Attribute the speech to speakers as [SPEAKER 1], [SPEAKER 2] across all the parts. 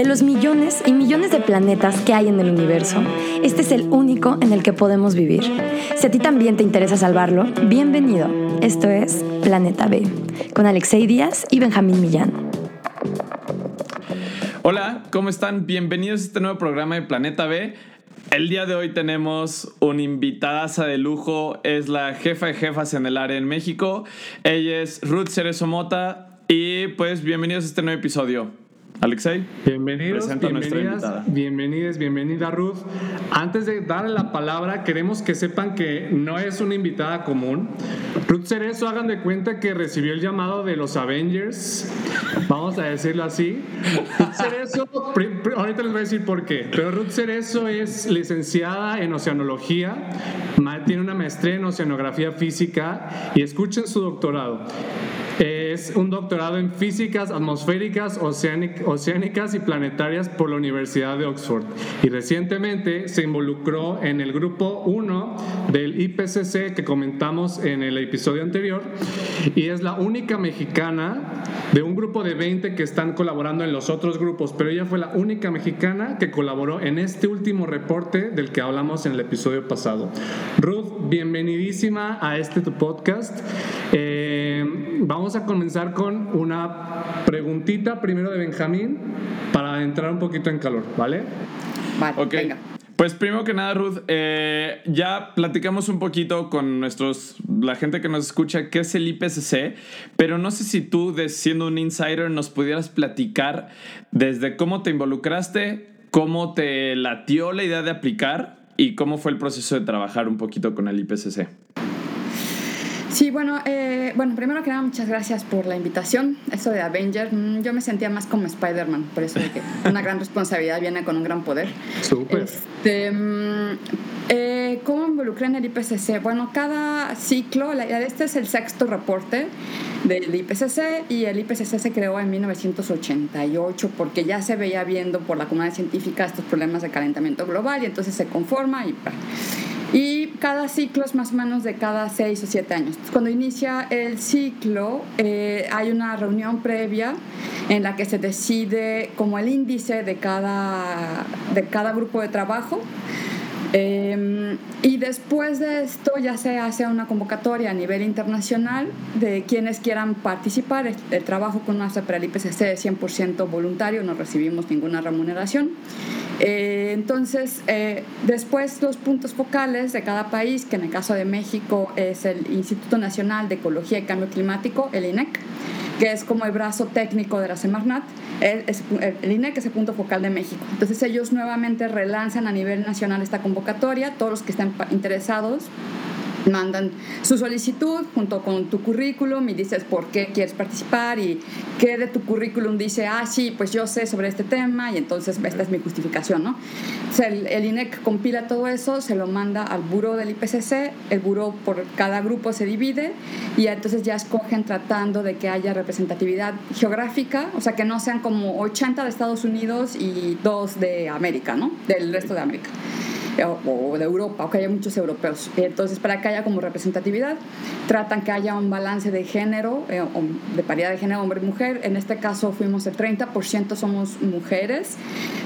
[SPEAKER 1] De los millones y millones de planetas que hay en el universo, este es el único en el que podemos vivir. Si a ti también te interesa salvarlo, bienvenido. Esto es Planeta B, con Alexei Díaz y Benjamín Millán.
[SPEAKER 2] Hola, ¿cómo están? Bienvenidos a este nuevo programa de Planeta B. El día de hoy tenemos una invitadaza de lujo, es la jefa de jefas en el área en México. Ella es Ruth Cerezo Mota y pues bienvenidos a este nuevo episodio. Alexei,
[SPEAKER 3] bienvenidos, bienvenidas, bienvenidas, bienvenida Ruth. Antes de darle la palabra, queremos que sepan que no es una invitada común. Ruth Cerezo, hagan de cuenta que recibió el llamado de los Avengers, vamos a decirlo así. Ruth Cerezo, ahorita les voy a decir por qué, pero Ruth Cerezo es licenciada en Oceanología, tiene una maestría en Oceanografía Física y escuchen su doctorado. Es un doctorado en físicas atmosféricas, oceánicas y planetarias por la Universidad de Oxford. Y recientemente se involucró en el grupo 1 del IPCC que comentamos en el episodio anterior. Y es la única mexicana de un grupo de 20 que están colaborando en los otros grupos. Pero ella fue la única mexicana que colaboró en este último reporte del que hablamos en el episodio pasado. Ruth, bienvenidísima a este tu podcast. Eh, vamos a comenzar con una preguntita primero de Benjamín para entrar un poquito en calor, ¿vale?
[SPEAKER 2] Vale, venga. Pues primero que nada, Ruth, eh, ya platicamos un poquito con nuestros, la gente que nos escucha qué es el IPCC, pero no sé si tú, siendo un insider, nos pudieras platicar desde cómo te involucraste, cómo te latió la idea de aplicar y cómo fue el proceso de trabajar un poquito con el IPCC.
[SPEAKER 4] Sí, bueno, eh, bueno, primero que nada, muchas gracias por la invitación. Eso de Avenger, mm, yo me sentía más como Spider-Man, por eso de que una gran responsabilidad viene con un gran poder.
[SPEAKER 3] Súper.
[SPEAKER 4] Este, mm, eh, ¿Cómo involucré en el IPCC? Bueno, cada ciclo, este es el sexto reporte del IPCC y el IPCC se creó en 1988 porque ya se veía viendo por la comunidad científica estos problemas de calentamiento global y entonces se conforma y... Y cada ciclo es más o menos de cada seis o siete años. Cuando inicia el ciclo, eh, hay una reunión previa en la que se decide como el índice de cada, de cada grupo de trabajo. Em, y después de esto ya se hace una convocatoria a nivel internacional de quienes quieran participar. El, trabajo con nuestra para el es 100% voluntario, no recibimos ninguna remuneración. Eh, entonces, eh, después los puntos focales de cada país, que en el caso de México es el Instituto Nacional de Ecología y Cambio Climático, el INEC, que es como el brazo técnico de la Semarnat, el, el INEC es el punto focal de México. Entonces ellos nuevamente relanzan a nivel nacional esta convocatoria, todos los que estén interesados mandan su solicitud junto con tu currículum y dices por qué quieres participar y qué de tu currículum dice, ah, sí, pues yo sé sobre este tema y entonces esta es mi justificación, ¿no? el, INEC compila todo eso, se lo manda al buró del IPCC, el buró por cada grupo se divide y entonces ya escogen tratando de que haya representatividad geográfica, o sea, que no sean como 80 de Estados Unidos y dos de América, ¿no? Del resto de América o de Europa, o que haya muchos europeos. Entonces, para que haya como representatividad, tratan que haya un balance de género, eh, de paridad de género hombre-mujer. En este caso fuimos el 30% somos mujeres,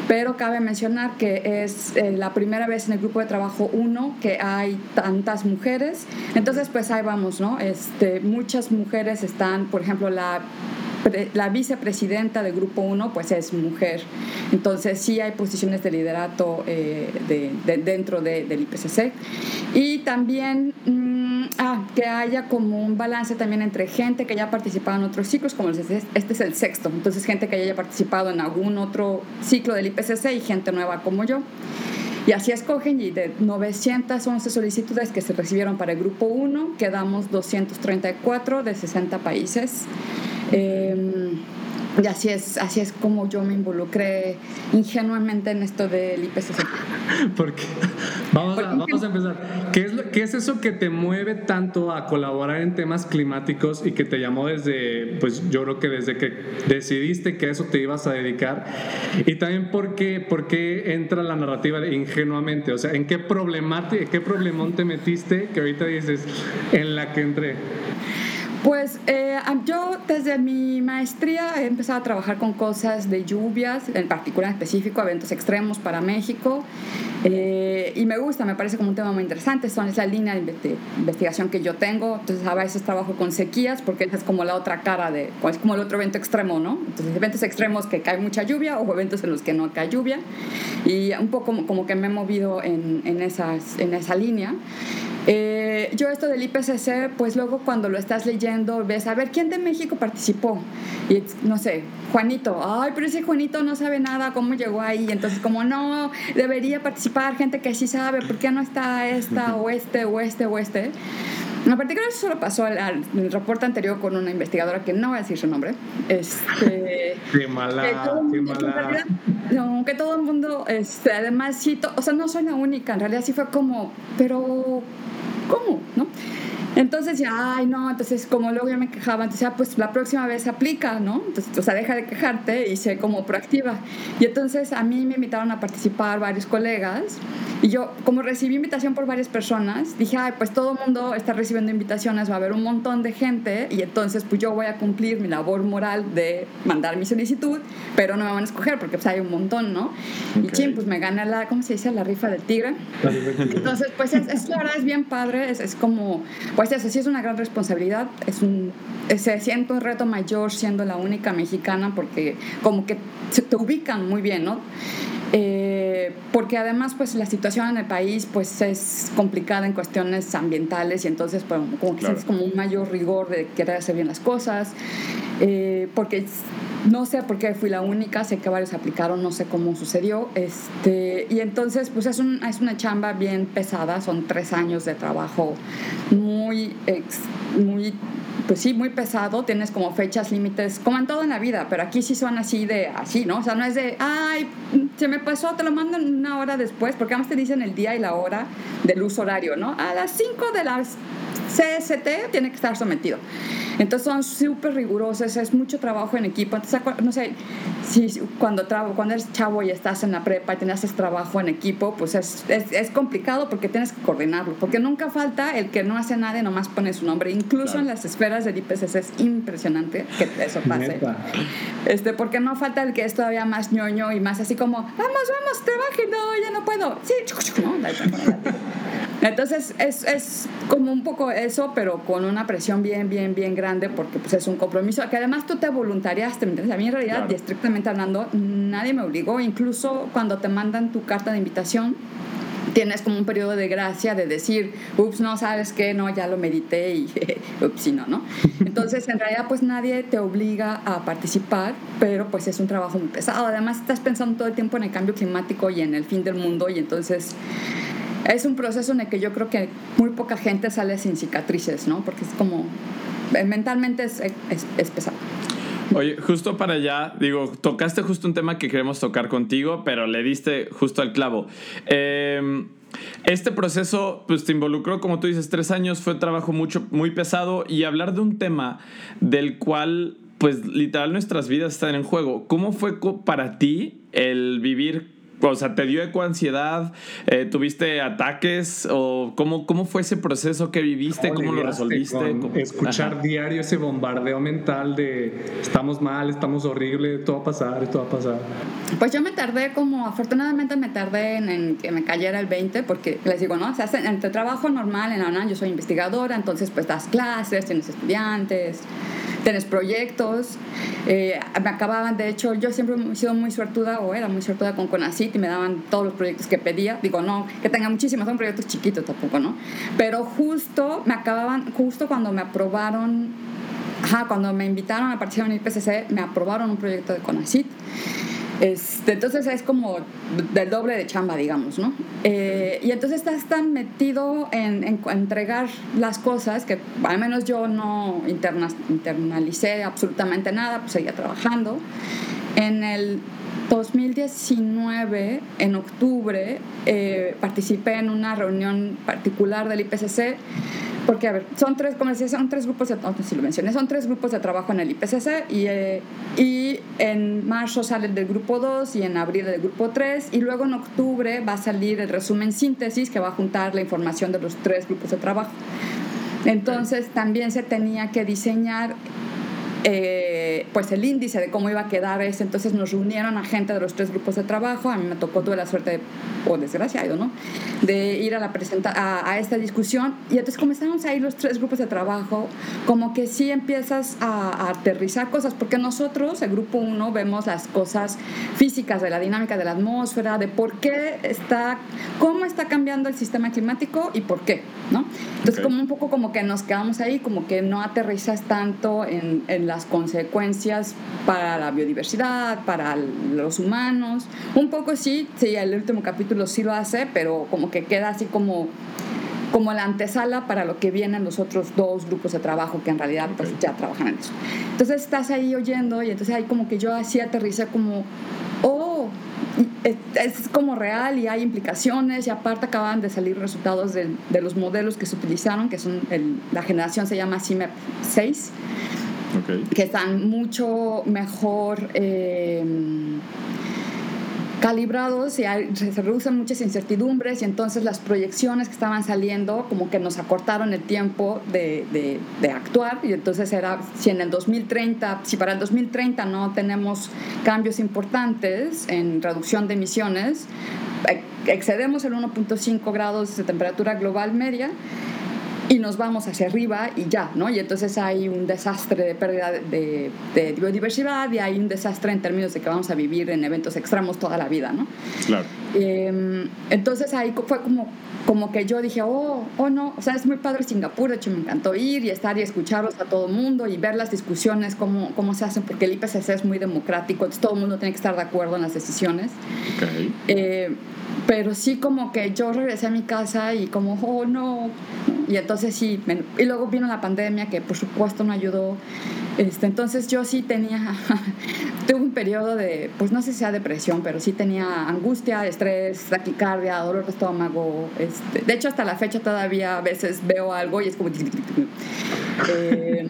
[SPEAKER 4] pero cabe mencionar que es eh, la primera vez en el grupo de trabajo 1 que hay tantas mujeres. Entonces, pues ahí vamos, ¿no? Este, muchas mujeres están, por ejemplo, la la vicepresidenta del Grupo 1 pues es mujer. Entonces sí hay posiciones de liderato eh, de, dentro del IPCC. Y también mm, ah, que haya como un balance también entre gente que haya participado en otros ciclos, como este es el sexto. Entonces gente que haya participado en algún otro ciclo del IPCC y gente nueva como yo. Y así escogen y de 911 solicitudes que se recibieron para el grupo 1, quedamos 234 de 60 países. Em, y así es, así es como yo me involucré ingenuamente en esto del IPCC.
[SPEAKER 3] Porque vamos, a, vamos a empezar. ¿Qué es, ¿Qué es eso que te mueve tanto a colaborar en temas climáticos y que te llamó desde, pues yo creo que desde que decidiste que a eso te ibas a dedicar? Y también por qué, por qué entra la narrativa de ingenuamente, o sea, ¿en qué problemática, qué problemón te metiste que ahorita dices en la que entré?
[SPEAKER 4] Pues eh, yo desde mi maestría he empezado a trabajar con cosas de lluvias, en particular específico, eventos extremos para México. Eh, y me gusta, me parece como un tema muy interesante. Son, es la línea de investigación que yo tengo. Entonces a veces trabajo con sequías porque es como la otra cara de, es como el otro evento extremo, ¿no? Entonces eventos extremos que cae mucha lluvia o eventos en los que no cae lluvia. Y un poco como, que me he movido en, en, en esa línea. Eh, yo esto del IPCC, pues luego cuando lo estás leyendo ves, a ver, ¿quién de México participó? Y no sé, Juanito, ay, pero ese Juanito no sabe nada, ¿cómo llegó ahí? Entonces como no, debería participar gente que sí sabe, ¿por qué no está esta o este o este o este? En particular eso solo pasó al, el reporte anterior con una investigadora que no voy a decir su nombre. Este,
[SPEAKER 3] qué mala, qué mala.
[SPEAKER 4] No, que todo el mundo, este, además sí, o sea, no soy la única, en realidad sí fue como, pero ¿cómo? ¿No? Entonces ya, ay, no, entonces como luego yo me quejaba, entonces ya, pues la próxima vez aplica, ¿no? Entonces, o sea, deja de quejarte y sé como proactiva. Y entonces a mí me invitaron a participar varios colegas y yo, como recibí invitación por varias personas, dije, ay, pues todo el mundo está recibiendo invitaciones, va a haber un montón de gente y entonces pues yo voy a cumplir mi labor moral de mandar mi solicitud, pero no me van a escoger porque pues hay un montón, ¿no? Y ching, pues me gana la, ¿cómo se dice? La rifa del tigre. Entonces, pues es, es, la verdad es bien padre, es, es como, pues eso sí es una gran responsabilidad, es un, se siente un reto mayor siendo la única mexicana porque como que te ubican muy bien, ¿no? Eh, porque además pues la situación en el país pues es complicada en cuestiones ambientales y entonces pues, como que es como un mayor rigor de querer hacer bien las cosas, eh, porque no sé por qué fui la única, sé que varios aplicaron, no sé cómo sucedió, este, y entonces pues es, un, es una chamba bien pesada, son tres años de trabajo muy, muy pues sí, muy pesado, tienes como fechas límites, como en todo en la vida, pero aquí sí son así de, así, ¿no? O sea, no es de, ay, se me pasó, te lo mando una hora después, porque además te dicen el día y la hora del uso horario, ¿no? A las 5 de las CST tiene que estar sometido. Entonces son súper rigurosos, es mucho trabajo en equipo. Entonces, no sé, si cuando, cuando eres chavo y estás en la prepa y tienes trabajo en equipo, pues es, es, es, complicado porque tienes que coordinarlo. Porque nunca falta el que no hace nada y nomás pone su nombre. Incluso en las esferas del IPCC es impresionante que eso pase. Este, porque no falta el que es todavía más ñoño y más así como, vamos, vamos, trabaje, no, ya no puedo. Sí, no, entonces es, es, como un poco eso, pero con una presión bien, bien, bien grande porque pues es un compromiso que además tú te voluntariaste, ¿me entiendes? A mí en realidad, y estrictamente hablando, nadie me obligó, incluso cuando te mandan tu carta de invitación, tienes como un periodo de gracia de decir, ups, no, sabes qué, no, ya lo medité y ups, sí, no, ¿no? Entonces, en realidad, pues nadie te obliga a participar, pero pues es un trabajo muy pesado. Además, estás pensando todo el tiempo en el cambio climático y en el fin del mundo y entonces es un proceso en el que yo creo que muy poca gente sale sin cicatrices, ¿no? Porque es como, eh, mentalmente es, es, pesado.
[SPEAKER 2] Oye, justo para allá, digo, tocaste justo un tema que queremos tocar contigo, pero le diste justo al clavo. Em, este proceso, pues te involucró, como tú dices, tres años, fue trabajo mucho, muy pesado y hablar de un tema del cual, pues literal nuestras vidas están en juego. ¿Cómo fue para ti el vivir o sea, ¿te dio ecoansiedad? Eh, ¿Tuviste ataques? ¿O cómo, cómo fue ese proceso que viviste? ¿Cómo, lo resolviste?
[SPEAKER 3] Escuchar diario ese bombardeo mental de estamos mal, estamos horrible, esto va a pasar, esto va a pasar.
[SPEAKER 4] Pues yo me tardé como, afortunadamente me tardé en, que me cayera el 20, porque les digo, ¿no? O sea, en tu trabajo normal en la UNAM yo soy investigadora, entonces pues das clases, tienes estudiantes tienes proyectos. Eh, me acababan, de hecho, yo siempre he sido muy suertuda o era muy suertuda con Conacit y me daban todos los proyectos que pedía. Digo, no, que tenga muchísimos, son proyectos chiquitos tampoco, ¿no? Pero justo me acababan, justo cuando me aprobaron, ajá, cuando me invitaron a participar en el IPCC, me aprobaron un proyecto de Conacit. Este, entonces es como del doble de chamba, digamos, ¿no? Eh, y entonces estás tan metido en, entregar las cosas que al menos yo no internalicé absolutamente nada, pues seguía trabajando. En el 2019, en octubre, eh, participé en una reunión particular del IPCC porque, a ver, son tres, como decía, son tres grupos de, oh, si lo mencioné, son tres grupos de trabajo en el IPCC y, eh, y en marzo sale el del grupo 2 y en abril el del grupo 3 y luego en octubre va a salir el resumen síntesis que va a juntar la información de los tres grupos de trabajo. Entonces también se tenía que diseñar eh, pues el índice de cómo iba a quedar ese. Entonces nos reunieron a gente de los tres grupos de trabajo. A mí me tocó, tuve la suerte, o desgraciado, ¿no? De ir a, la presenta a, esta discusión. Y entonces comenzamos ahí los tres grupos de trabajo, como que sí empiezas a, aterrizar cosas, porque nosotros, el grupo uno, vemos las cosas físicas de la dinámica de la atmósfera, de por qué está, cómo está cambiando el sistema climático y por qué, ¿no? Entonces como un poco como que nos quedamos ahí, como que no aterrizas tanto en, en la las consecuencias para la biodiversidad, para los humanos. Un poco sí, sí, el último capítulo sí lo hace, pero como que queda así como como la antesala para lo que vienen los otros dos grupos de trabajo que en realidad pues, ya trabajan en eso. Entonces estás ahí oyendo y entonces ahí como que yo así aterricé como, oh, es, como real y hay implicaciones y aparte acaban de salir resultados de, de los modelos que se utilizaron, que son la generación se llama CIMEP 6 que están mucho mejor eh, calibrados y se reducen muchas incertidumbres y entonces las proyecciones que estaban saliendo como que nos acortaron el tiempo de, de, actuar y entonces era si en el 2030, si para el 2030 no tenemos cambios importantes en reducción de emisiones, excedemos el 1.5 grados de temperatura global media, y nos vamos hacia arriba y ya, ¿no? Y entonces hay un desastre de pérdida de, biodiversidad y hay un desastre en términos de que vamos a vivir en eventos extremos toda la vida, ¿no?
[SPEAKER 2] Claro.
[SPEAKER 4] Em, entonces ahí fue como, como que yo dije, oh, oh no, o sea, es muy padre Singapur, de hecho me encantó ir y estar y escucharlos a todo el mundo y ver las discusiones, cómo, cómo se hacen, porque el IPCC es muy democrático, entonces todo el mundo tiene que estar de acuerdo en las decisiones.
[SPEAKER 2] Okay.
[SPEAKER 4] Eh, pero sí como que yo regresé a mi casa y como, oh no, y entonces sí, y luego vino la pandemia que por supuesto no ayudó, este, entonces yo sí tenía, tuve un periodo de, pues no sé si sea depresión, pero sí tenía angustia, estrés, taquicardia, dolor de estómago, este, de hecho hasta la fecha todavía a veces veo algo y es como... Eh,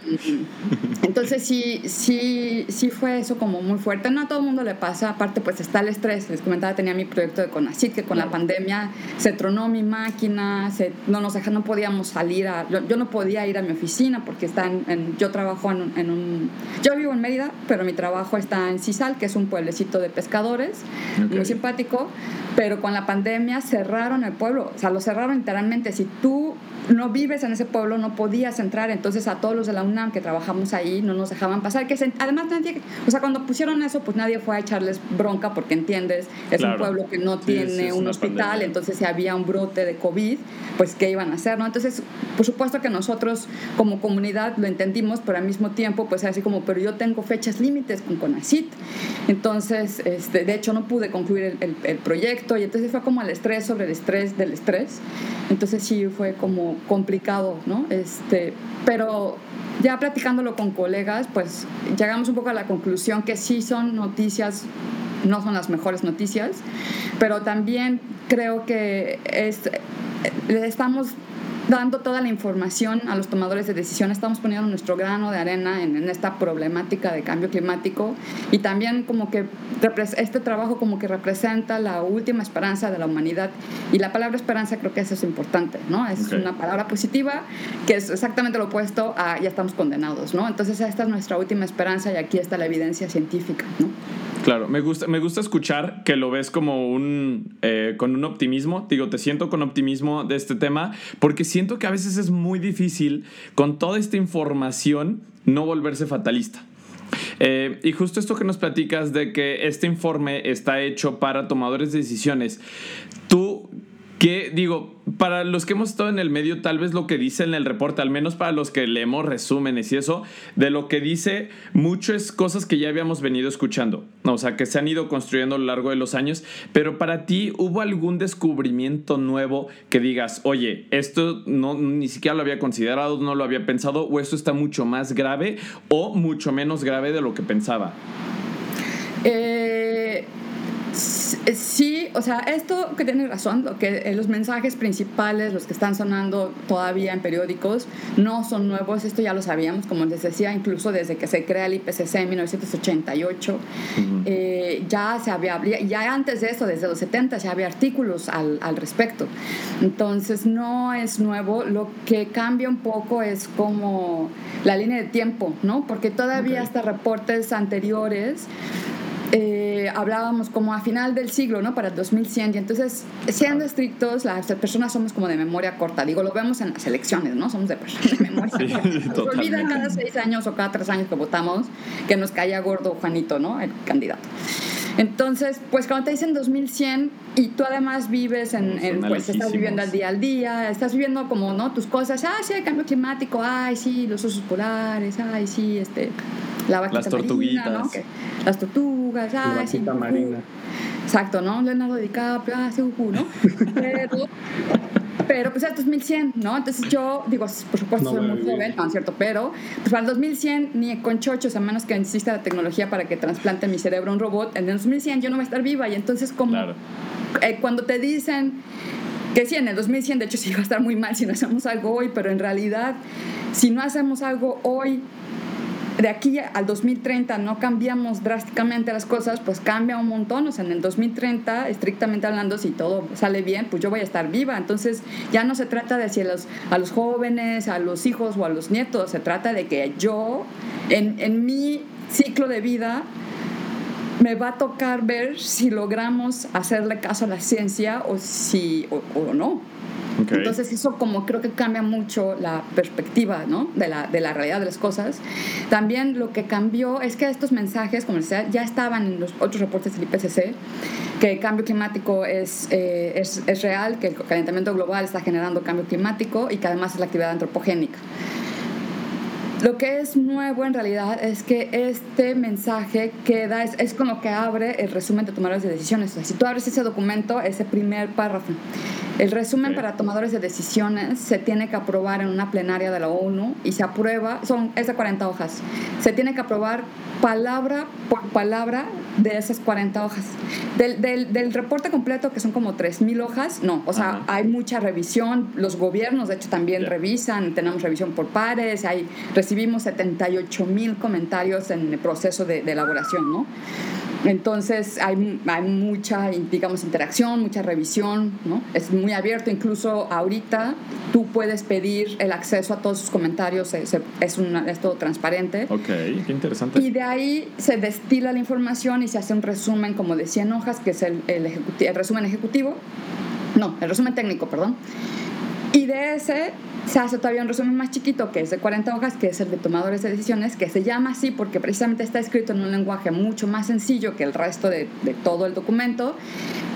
[SPEAKER 4] entonces sí, sí, sí fue eso como muy fuerte. No a todo el mundo le pasa, aparte pues está el estrés. Les comentaba, tenía mi proyecto de Conacit, que con la pandemia se tronó mi máquina, se, no nos no podíamos salir a, yo, no podía ir a mi oficina porque está en, yo trabajo en, un, yo vivo en Mérida, pero mi trabajo está en Cisal, que es un pueblecito de pescadores, muy simpático, pero con la pandemia cerraron el pueblo, o sea, lo cerraron literalmente. Si tú no vives en ese pueblo, no podías entrar, entonces a todos los de la UNAM que trabajamos ahí no nos dejaban pasar, que además nadie, o sea, cuando pusieron eso, pues nadie fue a echarles bronca porque entiendes, es un pueblo que no tiene un hospital, entonces si había un brote de COVID, pues qué iban a hacer, ¿no? Entonces, por supuesto que nosotros como comunidad lo entendimos, pero al mismo tiempo, pues así como, pero yo tengo fechas límites con CONACIT, entonces, este, de hecho no pude concluir el, el proyecto y entonces fue como el estrés sobre el estrés del estrés, entonces sí fue como complicado, ¿no? Este, pero ya platicándolo con colegas, pues llegamos un poco a la conclusión que sí son noticias, no son las mejores noticias, pero también creo que es, estamos dando toda la información a los tomadores de decisión, estamos poniendo nuestro grano de arena en, esta problemática de cambio climático y también como que este trabajo como que representa la última esperanza de la humanidad y la palabra esperanza creo que eso es importante, ¿no? Es una palabra positiva que es exactamente lo opuesto a ya estamos condenados, ¿no? Entonces esta es nuestra última esperanza y aquí está la evidencia científica, ¿no?
[SPEAKER 2] Claro, me gusta, me gusta escuchar que lo ves como un, eh, con un optimismo. Digo, te siento con optimismo de este tema, porque siento que a veces es muy difícil con toda esta información no volverse fatalista. Eh, y justo esto que nos platicas de que este informe está hecho para tomadores de decisiones, ¿tú que digo, para los que hemos estado en el medio, tal vez lo que dice en el reporte, al menos para los que leemos resúmenes y eso, de lo que dice mucho es cosas que ya habíamos venido escuchando, o sea, que se han ido construyendo a lo largo de los años, pero para ti hubo algún descubrimiento nuevo que digas, oye, esto no, ni siquiera lo había considerado, no lo había pensado, o esto está mucho más grave o mucho menos grave de lo que pensaba.
[SPEAKER 4] Eh Sí, o sea, esto que tiene razón, lo que eh, los mensajes principales, los que están sonando todavía en periódicos, no son nuevos, esto ya lo sabíamos, como les decía, incluso desde que se crea el IPCC en 1988, eh, ya se había, ya antes de eso, desde los 70, ya había artículos al, al respecto. Entonces, no es nuevo, lo que cambia un poco es como la línea de tiempo, ¿no? Porque todavía hasta reportes anteriores eh, hablábamos como a final del siglo, ¿no? Para el 2100. Y entonces, siendo estrictos, las personas somos como de memoria corta. Digo, lo vemos en las elecciones, ¿no? Somos de personas de memoria corta. Nos olvida cada seis años o cada tres años que votamos que nos caía gordo Juanito, ¿no? El candidato. Entonces, pues cuando te dicen 2100 y tú además vives en, pues estás viviendo al día al día, estás viviendo como, ¿no? Tus cosas, ah, sí, el cambio climático, ay, sí, los osos polares, ay, sí, este,
[SPEAKER 2] la vaquita Las tortuguitas. ¿no?
[SPEAKER 4] las tortugas, ay, sí. marina. Exacto, ¿no? Leonardo DiCaprio, ah, sí, ¿no? Pero pero pues el 2100, ¿no? Entonces yo digo, por supuesto soy muy joven, no es cierto, pero pues para el 2100 ni con chochos, a menos que exista la tecnología para que trasplante mi cerebro a un robot, en el 2100 yo no voy a estar viva. Y entonces como eh, cuando te dicen que sí, en el 2100 de hecho sí va a estar muy mal si no hacemos algo hoy, pero en realidad si no hacemos algo hoy de aquí al 2030 no cambiamos drásticamente las cosas, pues cambia un montón. O sea, en el 2030, estrictamente hablando, si todo sale bien, pues yo voy a estar viva. Entonces ya no se trata de si a los, a los jóvenes, a los hijos o a los nietos, se trata de que yo, en, en mi ciclo de vida, me va a tocar ver si logramos hacerle caso a la ciencia o si o no. Entonces eso como creo que cambia mucho la perspectiva ¿no? de, la, de la realidad de las cosas. También lo que cambió es que estos mensajes, como decía, ya estaban en los otros reportes del IPCC, que el cambio climático es, eh, es, es real, que el calentamiento global está generando cambio climático y que además es la actividad antropogénica. Lo que es nuevo en realidad es que este mensaje queda, es, es con lo que abre el resumen de tomadores de decisiones. O sea, si tú abres ese documento, ese primer párrafo, el resumen para tomadores de decisiones se tiene que aprobar en una plenaria de la ONU y se aprueba, son, es de 40 hojas, se tiene que aprobar palabra por palabra de esas 40 hojas. Del, del, del reporte completo, que son como 3.000 hojas, no, o sea, hay mucha revisión, los gobiernos de hecho también revisan, tenemos revisión por pares, hay, recibimos 78.000 comentarios en el proceso de, de elaboración, ¿no? Entonces hay, hay, mucha, digamos, interacción, mucha revisión, ¿no? Es muy abierto, incluso ahorita tú puedes pedir el acceso a todos sus comentarios, es, es, es todo transparente.
[SPEAKER 2] Ok, qué interesante.
[SPEAKER 4] Y de ahí se destila la información y se hace un resumen como de 100 hojas, que es el, el, el resumen ejecutivo, no, el resumen técnico, perdón. Y de ese se hace todavía un resumen más chiquito, que es de 40 hojas, que es el de tomadores de decisiones, que se llama así porque precisamente está escrito en un lenguaje mucho más sencillo que el resto de, de todo el documento.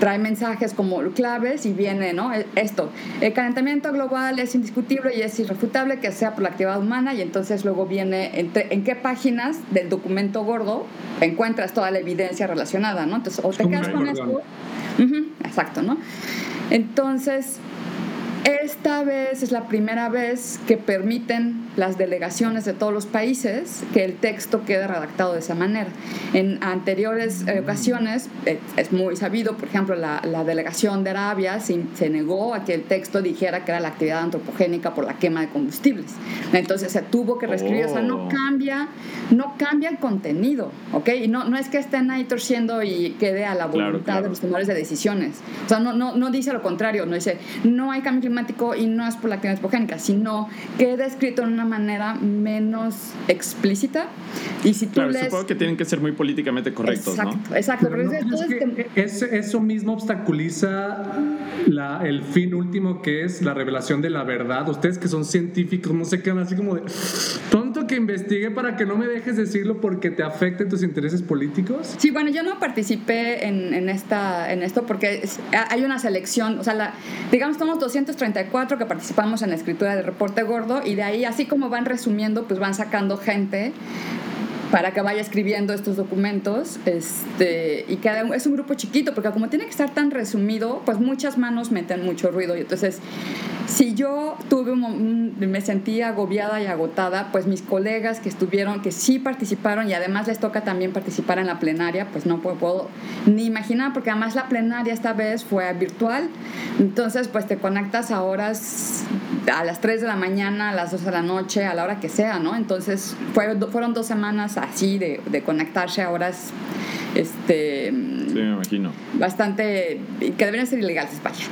[SPEAKER 4] Trae mensajes como claves y viene ¿no? E, esto. El calentamiento global es indiscutible y es irrefutable que sea por la actividad humana y entonces luego viene entre, en qué páginas del documento gordo encuentras toda la evidencia relacionada, ¿no? Entonces, o te quedas con esto. exacto, ¿no? Entonces, esta vez es la primera vez que permiten las delegaciones de todos los países que el texto quede redactado de esa manera. En anteriores eh, ocasiones, eh, es muy sabido, por ejemplo, la, la delegación de Arabia se, se, negó a que el texto dijera que era la actividad antropogénica por la quema de combustibles. Entonces se tuvo que reescribir, o sea, no oh. cambia, no cambia el contenido, ¿ok? Y no, no es que estén ahí torciendo y quede a la voluntad de los tomadores de decisiones. O sea, no, no, no dice lo contrario, no dice, no hay cambio climático y no es por la actividad antropogénica, sino queda escrito en una manera menos explícita. Y si tú
[SPEAKER 2] claro, supongo que tienen que ser muy políticamente correctos,
[SPEAKER 4] exacto,
[SPEAKER 2] ¿no?
[SPEAKER 4] Exacto,
[SPEAKER 3] pero, no, es, que es, eso mismo obstaculiza la, el fin último que es la revelación de la verdad. Ustedes que son científicos, no sé qué, así como de que investigue para que no me dejes decirlo porque te afecten tus intereses políticos.
[SPEAKER 4] Sí, bueno, yo no participé en, esta, en esto porque hay una selección, o sea, la, digamos, somos 234 que participamos en la escritura del reporte gordo y de ahí, así como van resumiendo, pues van sacando gente para que vaya escribiendo estos documentos este, y que es un grupo chiquito, porque como tiene que estar tan resumido, pues muchas manos meten mucho ruido. Y entonces si yo tuve un, me sentí agobiada y agotada, pues mis colegas que estuvieron, que sí participaron y además les toca también participar en la plenaria, pues no puedo, puedo ni imaginar, porque además la plenaria esta vez fue virtual, entonces pues te conectas a horas, a las 3 de la mañana, a las 2 de la noche, a la hora que sea, ¿no? Entonces fue, fueron dos semanas así de, de conectarse. A horas este
[SPEAKER 2] sí, me imagino.
[SPEAKER 4] bastante que deberían ser ilegales vaya.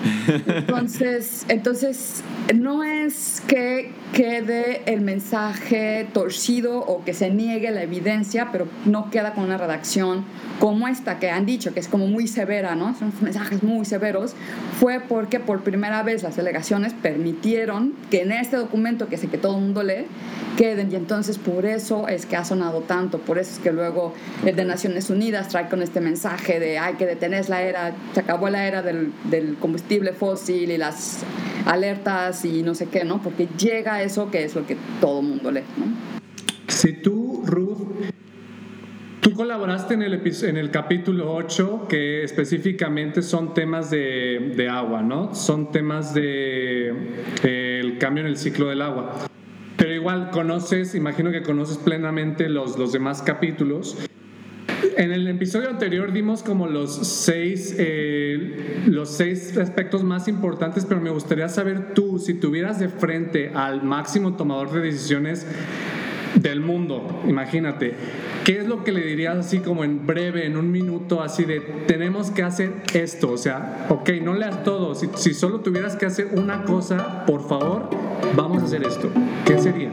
[SPEAKER 4] Entonces entonces no es que quede el mensaje torcido o que se niegue la evidencia pero no queda con una redacción como esta que han dicho que es como muy severa no son mensajes muy severos fue porque por primera vez las delegaciones permitieron que en este documento que sé que todo el mundo lee queden y entonces por eso es que ha sonado tanto por eso es que luego el de Naciones Unidas trae con este mensaje de hay que detener la era, se acabó la era del, del, combustible fósil y las alertas y no sé qué, ¿no? Porque llega eso que es lo que todo el mundo lee, ¿no?
[SPEAKER 3] Si tú, Ruth, tú colaboraste en el, en el capítulo 8 que específicamente son temas de, de agua, ¿no? Son temas de el cambio en el ciclo del agua. Pero igual conoces, imagino que conoces plenamente los, los demás capítulos. En el episodio anterior dimos como los seis, eh, los seis aspectos más importantes, pero me gustaría saber tú, si tuvieras de frente al máximo tomador de decisiones del mundo, imagínate, ¿qué es lo que le dirías así como en breve, en un minuto, así de tenemos que hacer esto? O sea, ok, no leas todo, si, si solo tuvieras que hacer una cosa, por favor, vamos a hacer esto. ¿Qué sería?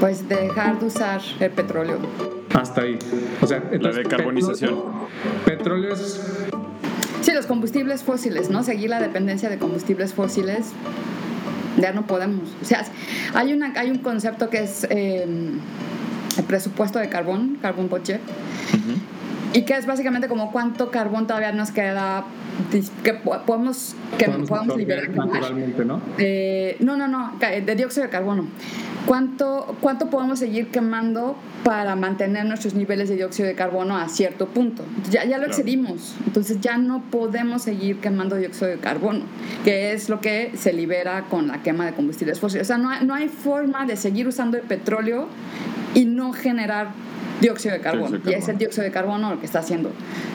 [SPEAKER 4] Pues dejar de usar el petróleo.
[SPEAKER 3] Hasta ahí. O sea,
[SPEAKER 2] la decarbonización.
[SPEAKER 3] Petróleo, es...
[SPEAKER 4] Los combustibles fósiles, ¿no? Seguir la dependencia de combustibles fósiles. Ya no podemos. O sea, hay, una, hay un concepto que es eh, el presupuesto de carbón, carbon budget, y que es básicamente como cuánto carbón todavía nos queda que podemos, que podemos, liberar.
[SPEAKER 3] Naturalmente, ¿no?
[SPEAKER 4] Eh, no, no, no, de dióxido de carbono. ¿Cuánto, ¿Cuánto podemos seguir quemando para mantener nuestros niveles de dióxido de carbono a cierto punto? Ya, ya lo excedimos, entonces ya no podemos seguir quemando dióxido de carbono, que es lo que se libera con la quema de combustibles fósiles. O sea, no hay, no hay forma de seguir usando el petróleo y no generar dióxido de carbono. Y es el dióxido de carbono lo que está haciendo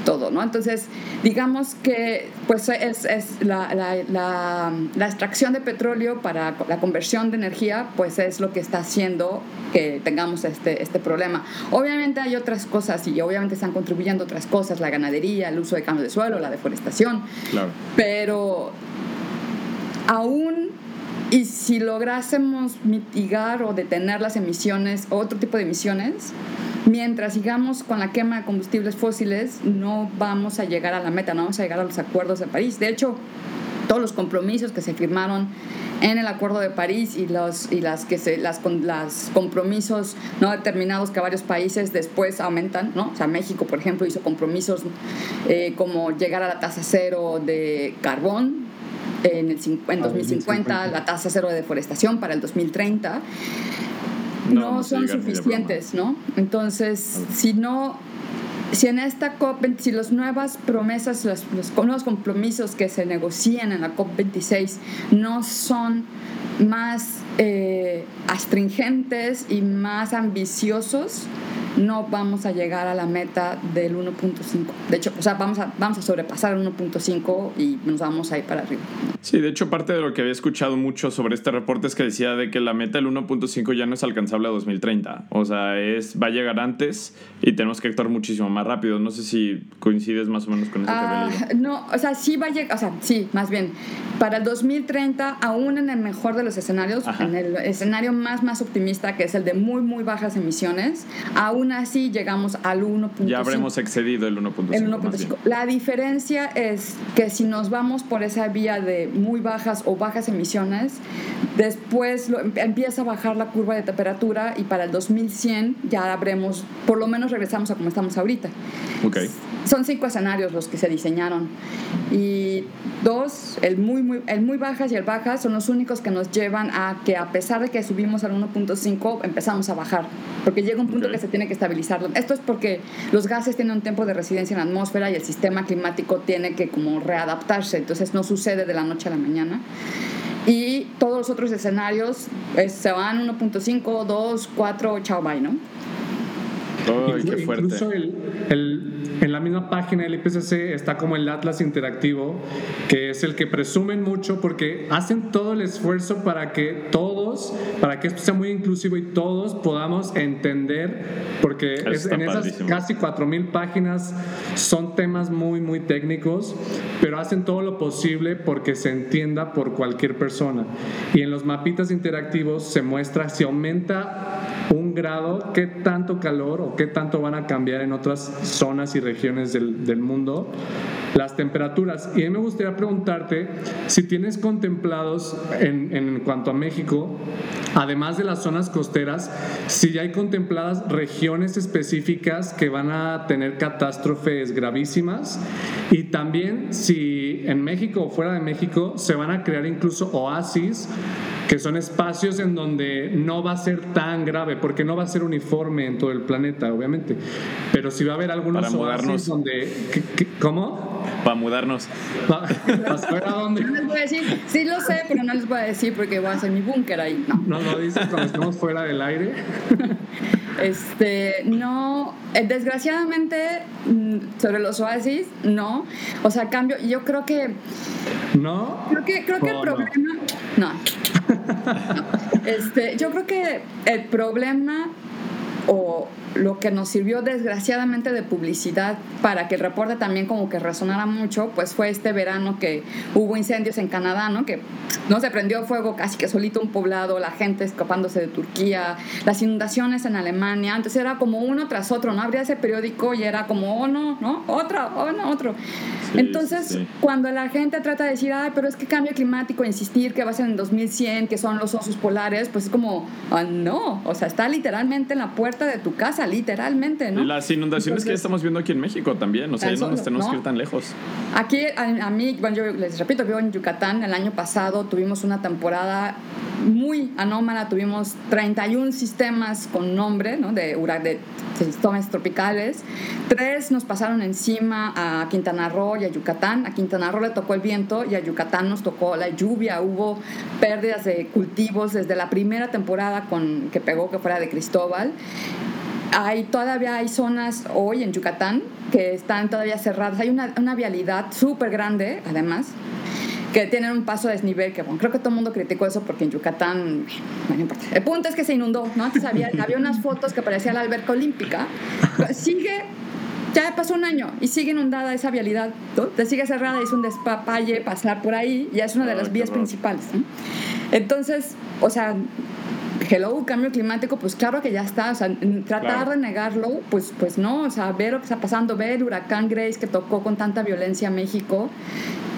[SPEAKER 4] todo, ¿no? Entonces, digamos que pues es, es la, la, la, la, extracción de petróleo para la conversión de energía, pues es lo que está haciendo que tengamos este, este problema. Obviamente hay otras cosas y obviamente están contribuyendo otras cosas, la ganadería, el uso de cambio de suelo, la deforestación.
[SPEAKER 2] Claro.
[SPEAKER 4] Pero aún y si lográsemos mitigar o detener las emisiones, otro tipo de emisiones, mientras sigamos con la quema de combustibles fósiles, no vamos a llegar a la meta, no vamos a llegar a los acuerdos de París. De hecho, todos los compromisos que se firmaron en el Acuerdo de París y los y las que se las, las compromisos no determinados que varios países después aumentan, ¿no? O sea, México, por ejemplo, hizo compromisos eh, como llegar a la tasa cero de carbón en, el, en 2050, la tasa cero de deforestación para el 2030 no, son suficientes, ¿no? Entonces, si no, si en esta COP, si las nuevas promesas, los, los nuevos compromisos que se negocian en la COP26 no son más eh, astringentes y más ambiciosos, no vamos a llegar a la meta del 1.5. De hecho, o sea, vamos a, vamos a sobrepasar el 1.5 y nos vamos a ir para arriba.
[SPEAKER 2] Sí, de hecho, parte de lo que había escuchado mucho sobre este reporte es que decía de que la meta del 1.5 ya no es alcanzable a 2030. O sea, es, va a llegar antes y tenemos que actuar muchísimo más rápido. No sé si coincides más o menos con eso
[SPEAKER 4] ah, No, o sea, sí va a llegar, o sea, sí, más bien. Para el 2030, aún en el mejor de los escenarios, en el escenario más, más optimista, que es el de muy, muy bajas emisiones, aún aún así llegamos al 1.5.
[SPEAKER 2] Ya habremos excedido el 1.5.
[SPEAKER 4] El 1.5. La diferencia es que si nos vamos por esa vía de muy bajas o bajas emisiones, después em, empieza a bajar la curva de temperatura y para el 2100 ya habremos, por lo menos regresamos a como estamos ahorita.
[SPEAKER 2] Okay.
[SPEAKER 4] Son cinco escenarios los que se diseñaron y dos, el muy, muy, el muy bajas y el bajas son los únicos que nos llevan a que a pesar de que subimos al 1.5 empezamos a bajar, porque llega un punto que se tiene que estabilizar. Esto es porque los gases tienen un tiempo de residencia en la atmósfera y el sistema climático tiene que como readaptarse, entonces no sucede de la noche a la mañana. Y todos los otros escenarios se van 1.5, 2, 4, chao, bye, ¿no?
[SPEAKER 3] Incluso el, en la misma página del IPCC está como el Atlas Interactivo, que es el que presumen mucho porque hacen todo el esfuerzo para que todos, para que esto sea muy inclusivo y todos podamos entender, porque en esas casi 4.000 páginas son temas muy, muy técnicos, pero hacen todo lo posible porque se entienda por cualquier persona. Y en los mapitas interactivos se muestra si aumenta un grado, qué tanto calor o qué tanto van a cambiar en otras zonas y regiones del, del mundo las temperaturas. Y me gustaría preguntarte si tienes contemplados en, en, cuanto a México, además de las zonas costeras, si ya hay contempladas regiones específicas que van a tener catástrofes gravísimas y también si en México o fuera de México se van a crear incluso oasis que son espacios en donde no va a ser tan grave, porque no va a ser uniforme en todo el planeta, obviamente. Pero si va a haber algunos oasis donde... ¿Cómo?
[SPEAKER 2] Para mudarnos.
[SPEAKER 3] ¿Para dónde?
[SPEAKER 4] No les voy a decir, sí lo sé, pero no les voy a decir porque voy a hacer mi búnker ahí. No.
[SPEAKER 3] no lo dices cuando estemos fuera del aire.
[SPEAKER 4] Este, no, eh, desgraciadamente mm, sobre los oasis, no. O sea, cambio, yo creo que...
[SPEAKER 3] ¿No?
[SPEAKER 4] Creo que, creo que el problema... no. Este, yo creo que el problema o lo que nos sirvió desgraciadamente de publicidad para que el reporte también como que resonara mucho, pues fue este verano que hubo incendios en Canadá, ¿no? Que no se prendió fuego casi que solito un poblado, la gente escapándose de Turquía, las inundaciones en Alemania, entonces era como uno tras otro, ¿no? Abría ese periódico y era como, oh no, ¿no? Otro, oh no, otro. entonces, cuando la gente trata de decir, ay, pero es que cambio climático, insistir que va a ser en 2100, que son los osos polares, pues es como, ah, no, o sea, está literalmente en la puerta de tu casa literalmente, ¿no?
[SPEAKER 2] Las inundaciones que estamos viendo aquí en México también, o sea, no nos tenemos que ir tan lejos.
[SPEAKER 4] Aquí, a, mí, bueno, yo les repito, vivo en Yucatán, el año pasado tuvimos una temporada muy anómala, tuvimos 31 sistemas con nombre, ¿no? De, de sistemas tropicales, tres nos pasaron encima a Quintana Roo y a Yucatán, a Quintana Roo le tocó el viento y a Yucatán nos tocó la lluvia, hubo pérdidas de cultivos desde la primera temporada con, que pegó que fuera de Cristóbal hay todavía hay zonas hoy en Yucatán que están todavía cerradas. Hay una, una vialidad súper grande, además, que tienen un paso de desnivel, que bueno, creo que todo el mundo criticó eso porque en Yucatán, no importa. El punto es que se inundó, ¿no? Antes había, había unas fotos que parecía la alberca olímpica. Sigue, ya pasó un año y sigue inundada esa vialidad, te sigue cerrada y es un despapalle pasar por ahí, ya es una de las vías principales. Entonces, o sea, hello, cambio climático, pues claro que ya está, o sea, tratar de negarlo, pues, pues no, o sea, ver lo que está pasando, ver el huracán Grace que tocó con tanta violencia a México,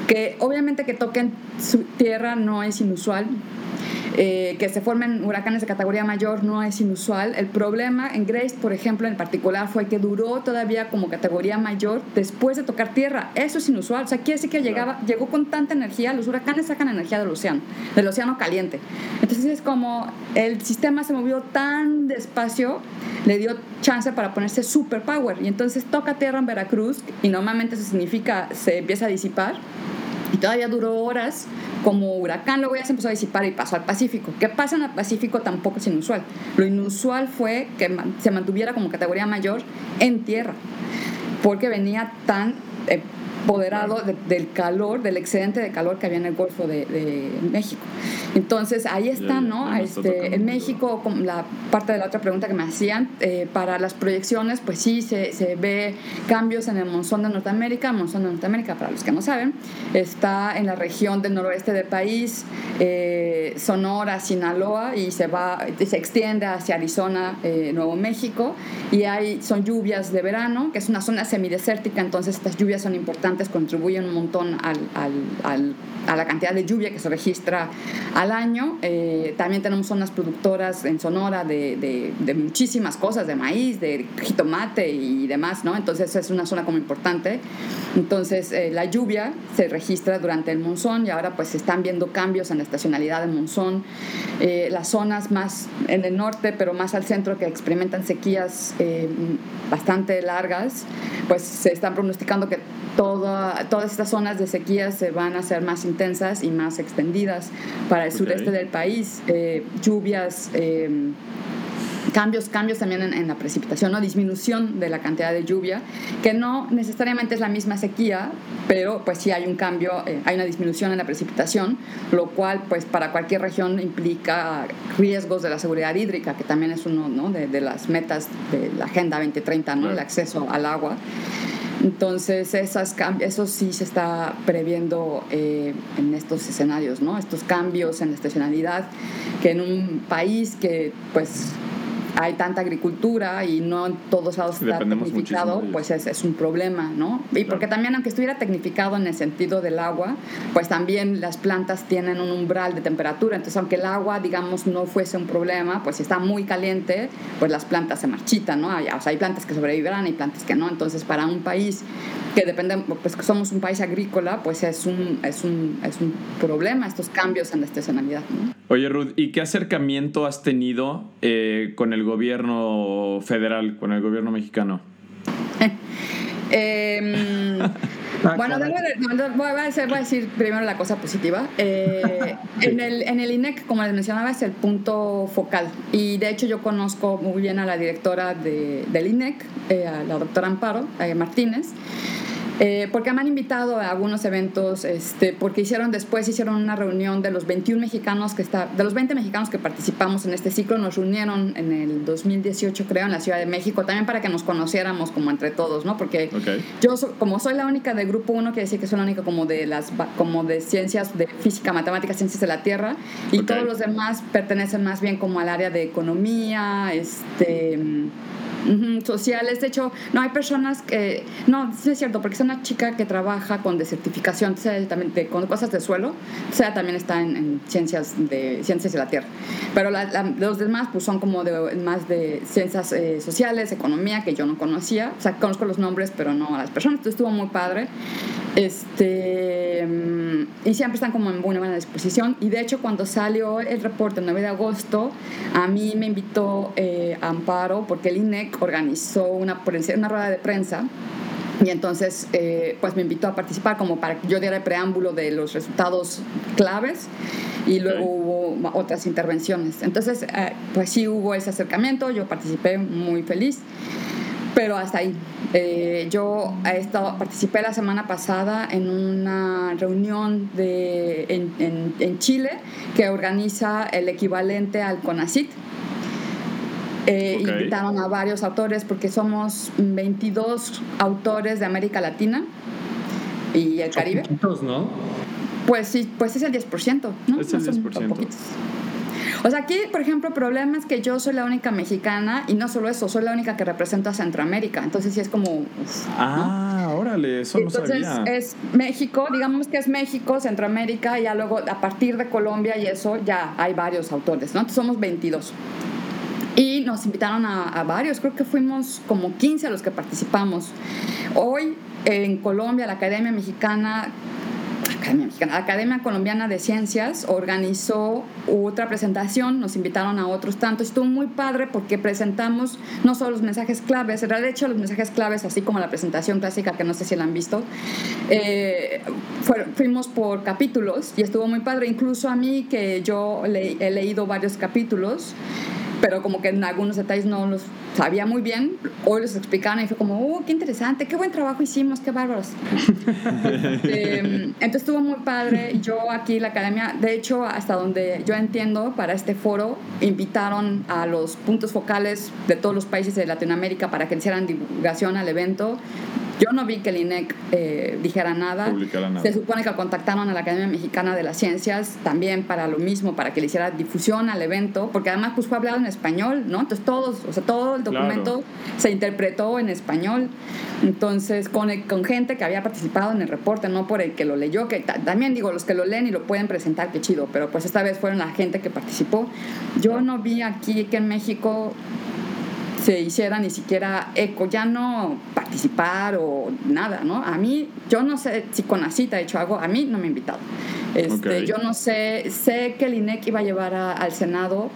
[SPEAKER 4] que obviamente que toquen su tierra no es inusual, eh, que se formen huracanes de categoría mayor no es inusual. El problema en Grace, por ejemplo, en particular, fue que duró todavía como categoría mayor después de tocar tierra. Eso es inusual. O sea, quiere decir que llegaba, llegó con tanta energía. Los huracanes sacan energía del océano, del océano caliente. Entonces es como el sistema se movió tan despacio, le dio chance para ponerse super power. Y entonces toca tierra en Veracruz y normalmente eso significa se empieza a disipar y todavía duró horas como huracán, luego ya se empezó a disipar y pasó al Pacífico. ¿Qué pasa en el Pacífico tampoco es inusual. Lo inusual fue que se mantuviera como categoría mayor en tierra, porque venía tan... Eh, apoderado del calor, del excedente de calor que había en el Golfo de, México. Entonces ahí está, ¿no? este, en México, la parte de la otra pregunta que me hacían, eh, para las proyecciones, pues sí, se, se, ve cambios en el monzón de Norteamérica. El monzón de Norteamérica, para los que no saben, está en la región del noroeste del país, eh, Sonora, Sinaloa, y se va, se extiende hacia Arizona, eh, Nuevo México, y hay, son lluvias de verano, que es una zona semidesértica, entonces estas lluvias son importantes, contribuyen un montón al, al, al, a la cantidad de lluvia que se registra al año. Eh, también tenemos zonas productoras en Sonora de, de, de, muchísimas cosas, de maíz, de jitomate y demás, ¿no? Entonces es una zona como importante. Entonces eh, la lluvia se registra durante el monzón y ahora pues se están viendo cambios en la estacionalidad del monzón. Eh, las zonas más en el norte, pero más al centro, que experimentan sequías bastante largas, pues se están pronosticando que toda, todas estas zonas de sequía se van a hacer más intensas y más extendidas para el sureste del país. Eh, lluvias. Em, cambios, cambios también en, la precipitación, ¿no? disminución de la cantidad de lluvia, que no necesariamente es la misma sequía, pero pues sí hay un cambio, eh, hay una disminución en la precipitación, lo cual pues para cualquier región implica riesgos de la seguridad hídrica, que también es uno ¿no? de, de, las metas de la Agenda 2030, ¿no? el acceso al agua. Entonces, esas eso sí se está previendo eh, en estos escenarios, ¿no? Estos cambios en la estacionalidad, que en un país que, pues, hay tanta agricultura y no en todos lados está tecnificado, pues es, es, un problema, ¿no? Y porque también, aunque estuviera tecnificado en el sentido del agua, pues también las plantas tienen un umbral de temperatura. Entonces, aunque el agua, digamos, no fuese un problema, pues si está muy caliente, pues las plantas se marchitan, ¿no? o sea, hay plantas que sobrevivirán y plantas que no. Entonces, para un país que depende, pues que somos un país agrícola, pues es un, es un, es un problema estos cambios en la estacionalidad, ¿no?
[SPEAKER 2] Oye, Ruth, ¿y qué acercamiento has tenido eh, con el gobierno federal, con el gobierno mexicano?
[SPEAKER 4] Em, bueno, voy, a decir, voy, a decir, primero la cosa positiva. Eh, en, el, en el INEC, como les mencionaba, es el punto focal. Y de hecho yo conozco muy bien a la directora de, del INEC, eh, a la doctora Amparo Martínez. Eh, porque me han invitado a algunos eventos, este, porque hicieron después, hicieron una reunión de los 21 mexicanos que está, de los 20 mexicanos que participamos en este ciclo, nos reunieron en el 2018 creo en la Ciudad de México, también para que nos conociéramos como entre todos, ¿no? Porque yo como soy la única de grupo 1, quiere decir que soy la única como de las como de ciencias de física, matemáticas, ciencias de la Tierra y todos los demás pertenecen más bien como al área de economía, este sociales. De hecho, no hay personas que. No, sí es cierto, porque es una chica que trabaja con desertificación, también con cosas de suelo, o sea, también está en, ciencias, de, ciencias de la tierra. Pero los demás pues, son como de, más de ciencias eh, sociales, economía, que yo no conocía. O sea, conozco los nombres, pero no a las personas. Entonces estuvo muy padre. Este, mm, y siempre están como en buena, buena disposición. Y de hecho, cuando salió el reporte el 9 de agosto, a mí me invitó eh, Amparo, porque el INEC organizó una, una rueda de prensa. Y entonces, eh, pues me invitó a participar como para que yo diera el preámbulo de los resultados claves y luego hubo otras intervenciones. Entonces, eh, pues sí hubo ese acercamiento, yo participé muy feliz pero hasta ahí. Eh, yo he estado, participé la semana pasada en una reunión de, en, en, Chile que organiza el equivalente al CONACIT. Eh, Invitaron a varios autores porque somos 22 autores de América Latina y el Caribe.
[SPEAKER 3] ¿no?
[SPEAKER 4] Pues sí, pues es el 10%, ¿no?
[SPEAKER 2] Es el 10%.
[SPEAKER 4] O sea, aquí, por ejemplo, el problema es que yo soy la única mexicana y no solo eso, soy la única que representa a Centroamérica. Entonces sí es como...
[SPEAKER 2] ah, órale, eso no sabía.
[SPEAKER 4] Entonces es México, digamos que es México, Centroamérica, y ya luego a partir de Colombia y eso ya hay varios autores, ¿no? Entonces somos 22. Y nos invitaron a, a, varios, creo que fuimos como 15 a los que participamos. Hoy en Colombia, la Academia Mexicana Academia Academia Colombiana de Ciencias organizó otra presentación, nos invitaron a otros tantos, estuvo muy padre porque presentamos no solo los mensajes claves, de hecho los mensajes claves, así como la presentación clásica, que no sé si la han visto, eh, fuimos por capítulos y estuvo muy padre, incluso a mí que yo he leído varios capítulos, pero como que en algunos detalles no los sabía muy bien. Hoy los explicaron y fue como, oh, qué interesante, qué buen trabajo hicimos, qué bárbaros. Este, entonces estuvo muy padre. Yo aquí, la academia, de hecho, hasta donde yo entiendo, para este foro, invitaron a los puntos focales de todos los países de Latinoamérica para que hicieran divulgación al evento. Yo no vi que el INEC eh, dijera nada. nada. Se supone que contactaron a la Academia Mexicana de las Ciencias también para lo mismo, para que le hiciera difusión al evento, porque además pues fue hablado en español, ¿no? Entonces todos, o sea, todo el documento se interpretó en español. Entonces, con, con gente que había participado en el reporte, no por el que lo leyó, que también digo, los que lo leen y lo pueden presentar, qué chido, pero pues esta vez fueron la gente que participó. Yo no vi aquí que en México se hiciera ni siquiera eco, ya no participar o nada, ¿no? A mí, yo no sé si con la cita ha hecho algo, a mí no me ha invitado. Este, Yo no sé, sé que el INEC iba a llevar al Senado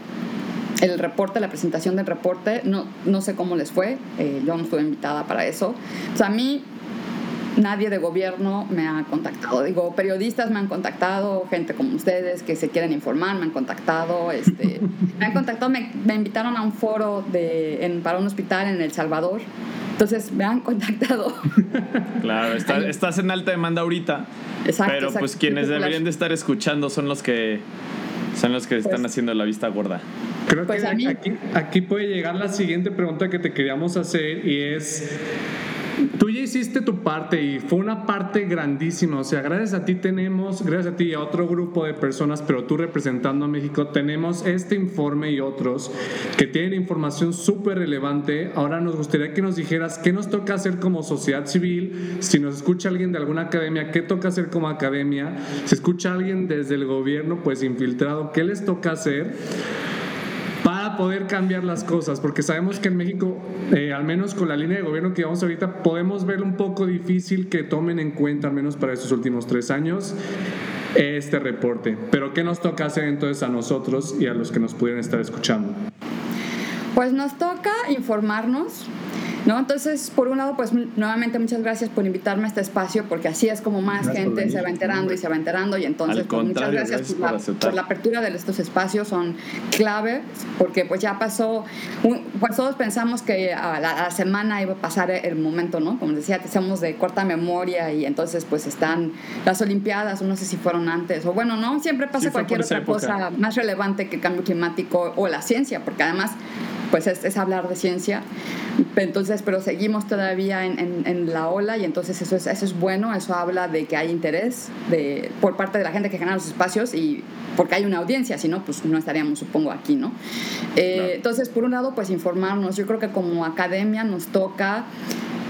[SPEAKER 4] el reporte, la presentación del reporte, no, no sé cómo les fue, eh, yo no estuve invitada para eso. O sea, a mí nadie de gobierno me ha contactado. Digo, periodistas me han contactado, gente como ustedes que se quieren informar, me han contactado. Este, me han contactado, me, invitaron a un foro de, para un hospital en El Salvador. Entonces me han contactado.
[SPEAKER 2] Claro, estás en alta demanda ahorita. Exacto. Pero pues quienes deberían de estar escuchando son los que son los que están pues haciendo la vista gorda.
[SPEAKER 3] Creo pues que aquí, aquí puede llegar la siguiente pregunta que te queríamos hacer y es hiciste tu parte y fue una parte grandísima. O sea, gracias a ti tenemos, gracias a ti y a otro grupo de personas, pero tú representando a México, tenemos este informe y otros que tienen información súper relevante. Ahora nos gustaría que nos dijeras qué nos toca hacer como sociedad civil. Si nos escucha alguien de alguna academia, qué toca hacer como academia. Si escucha alguien desde el gobierno, pues infiltrado, qué les toca hacer poder cambiar las cosas, porque sabemos que en México, eh, al menos con la línea de gobierno que vamos ahorita, podemos ver un poco difícil que tomen en cuenta, al menos para estos últimos tres años, este reporte. Pero ¿qué nos toca hacer entonces a nosotros y a los que nos pudieran estar escuchando?
[SPEAKER 4] Pues nos toca informarnos, ¿no? Entonces, por un lado, pues nuevamente muchas gracias por invitarme a este espacio, porque así es como más gente se va enterando y se va enterando, y entonces pues, muchas gracias, por, la, apertura de estos espacios, son clave, porque pues ya pasó, pues todos pensamos que a la, semana iba a pasar el momento, ¿no? Como decía, que somos de corta memoria y entonces pues están las Olimpiadas, no sé si fueron antes, o bueno, ¿no? Siempre pasa cualquier otra cosa más relevante que el cambio climático o la ciencia, porque además pues es, hablar de ciencia. Entonces, pero seguimos todavía en, en, la ola y entonces eso es, eso es bueno, eso habla de que hay interés de, por parte de la gente que genera los espacios y porque hay una audiencia, si no, pues no estaríamos, supongo, aquí, ¿no? Eh, entonces, por un lado, pues informarnos. Yo creo que como academia nos toca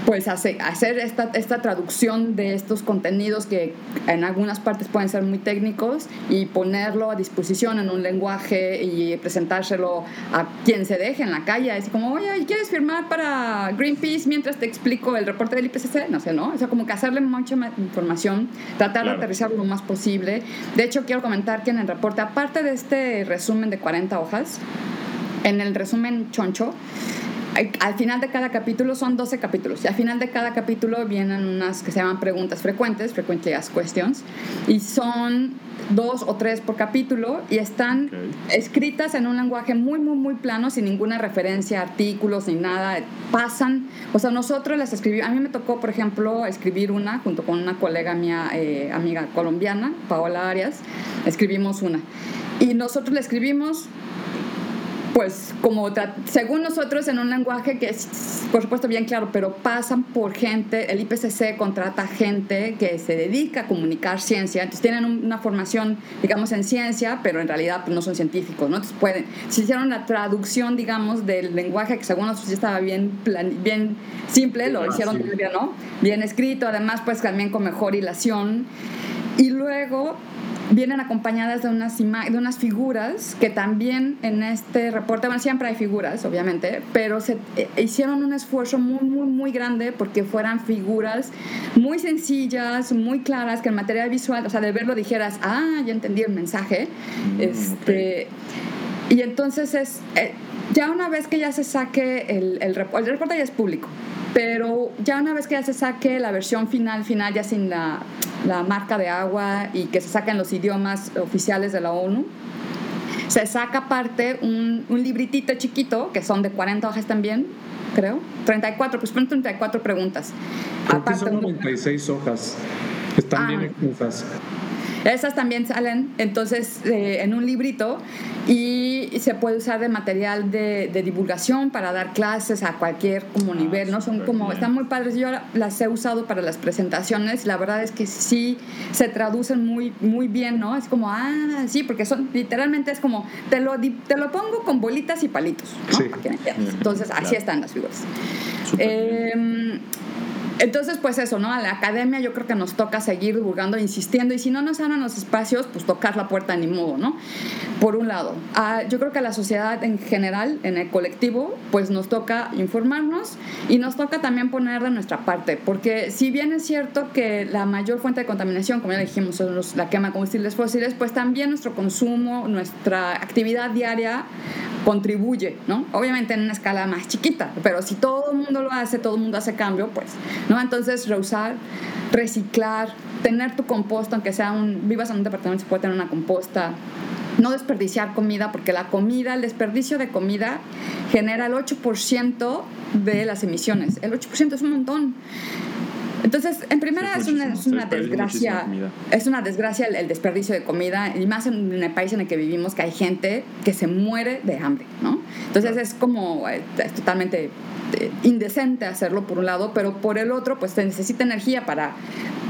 [SPEAKER 4] pues hacer esta, esta traducción de estos contenidos que en algunas partes pueden ser muy técnicos y ponerlo a disposición en un lenguaje y presentárselo a quien se deje en la calle, así como, oye, ¿quieres firmar para Greenpeace mientras te explico el reporte del IPCC? No sé, ¿no? O sea, como que hacerle mucha información, tratar de aterrizarlo lo más posible. De hecho, quiero comentar que en el reporte, aparte de este resumen de 40 hojas, en el resumen choncho, al final de cada capítulo son 12 capítulos y al final de cada capítulo vienen unas que se llaman preguntas frecuentes, frequently asked questions, y son dos o tres por capítulo y están escritas en un lenguaje muy, muy, muy plano, sin ninguna referencia artículos ni nada. Pasan, o sea, nosotros las escribimos, a mí me tocó, por ejemplo, escribir una junto con una colega mía, eh, amiga colombiana, Paola Arias, escribimos una. Y nosotros la escribimos pues como según nosotros en un lenguaje que es por supuesto bien claro, pero pasan por gente, el IPCC contrata gente que se dedica a comunicar ciencia, entonces tienen una formación, digamos, en ciencia, pero en realidad pues, no son científicos, ¿no? Entonces pueden, si hicieron la traducción, digamos, del lenguaje que según nosotros ya estaba bien, bien simple, lo hicieron todavía, ¿no? Bien escrito, además pues también con mejor hilación. Y luego vienen acompañadas de unas, de unas figuras que también en este reporte, bueno, siempre hay figuras, obviamente, pero se eh, hicieron un esfuerzo muy, muy, muy grande porque fueran figuras muy sencillas, muy claras, que en materia visual, o sea, de verlo dijeras, ah, ya entendí el mensaje. Mm, este, Y entonces es, eh, ya una vez que ya se saque el, el, el reporte ya es público, pero ya una vez que ya se saque la versión final, final, ya sin la, la marca de agua y que se saquen los idiomas oficiales de la ONU, se saca aparte un, un libritito chiquito, que son de 40 hojas también, creo. 34, pues ponen 34 preguntas.
[SPEAKER 3] Creo aparte, que son 96 hojas. Están ah, bien extensas.
[SPEAKER 4] Esas también salen entonces eh, en un librito y se puede usar de material de, divulgación para dar clases a cualquier como ah, nivel, ¿no? Son como, están muy padres. Yo las he usado para las presentaciones. La verdad es que sí se traducen muy, muy bien, ¿no? Es como, ah, sí, porque son literalmente es como, te lo, te lo pongo con bolitas y palitos, ¿no? Entonces, así están las figuras. Eh, entonces, pues eso, ¿no? A la academia yo creo que nos toca seguir divulgando, insistiendo, y si no nos abren los espacios, pues tocar la puerta ni modo, ¿no? Por un lado. Ah, yo creo que a la sociedad en general, en el colectivo, pues nos toca informarnos y nos toca también poner de nuestra parte, porque si bien es cierto que la mayor fuente de contaminación, como ya dijimos, son la quema de combustibles fósiles, pues también nuestro consumo, nuestra actividad diaria contribuye, ¿no? Obviamente en una escala más chiquita, pero si todo el mundo lo hace, todo el mundo hace cambio, pues ¿no? Entonces, reusar, reciclar, tener tu composta, aunque sea un, vivas en un departamento, se puede tener una composta, no desperdiciar comida, porque la comida, el desperdicio de comida genera el 8% de las emisiones. El 8% es un montón. Entonces, en primera es, una, es una desgracia, es una desgracia el, desperdicio de comida, y más en, el país en el que vivimos, que hay gente que se muere de hambre, ¿no? Entonces es como, eh, es totalmente indecente hacerlo por un lado, pero por el otro, pues se necesita energía para,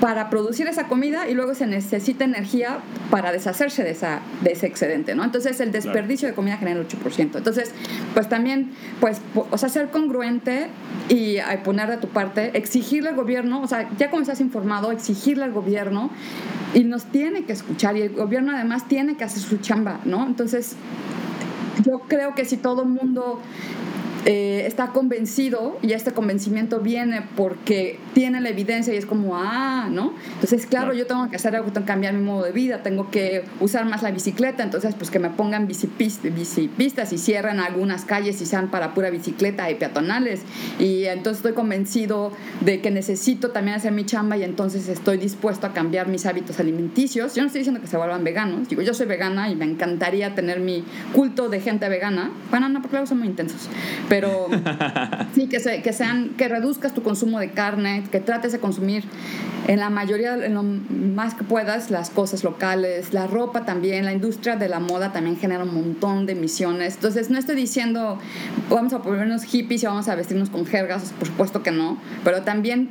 [SPEAKER 4] para producir esa comida y luego se necesita energía para deshacerse de, esa, de ese excedente, ¿no? Entonces el desperdicio de comida genera el 8%. Entonces, pues también, pues, o sea, ser congruente y poner de tu parte, exigirle al gobierno, o sea, ya como estás informado, exigirle al gobierno y nos tiene que escuchar y el gobierno además tiene que hacer su chamba, ¿no? Entonces, yo creo que si todo el mundo eh, está convencido y este convencimiento viene porque tiene la evidencia y es como, ah, ¿no? Entonces, claro, yo tengo que hacer algo, tengo que cambiar mi modo de vida, tengo que usar más la bicicleta, entonces, pues que me pongan bicipistas y cierren algunas calles y sean para pura bicicleta y peatonales. Y entonces estoy convencido de que necesito también hacer mi chamba y entonces estoy dispuesto a cambiar mis hábitos alimenticios. Yo no estoy diciendo que se vuelvan veganos, digo, yo soy vegana y me encantaría tener mi culto de gente vegana. Bueno, no, porque luego son muy intensos. Pero pero sí, que, que, sean, que reduzcas tu consumo de carne, que trates de consumir en la mayoría, en lo más que puedas, las cosas locales, la ropa también, la industria de la moda también genera un montón de emisiones. Entonces, no estoy diciendo vamos a ponernos hippies y vamos a vestirnos con jergas, por supuesto que no, pero también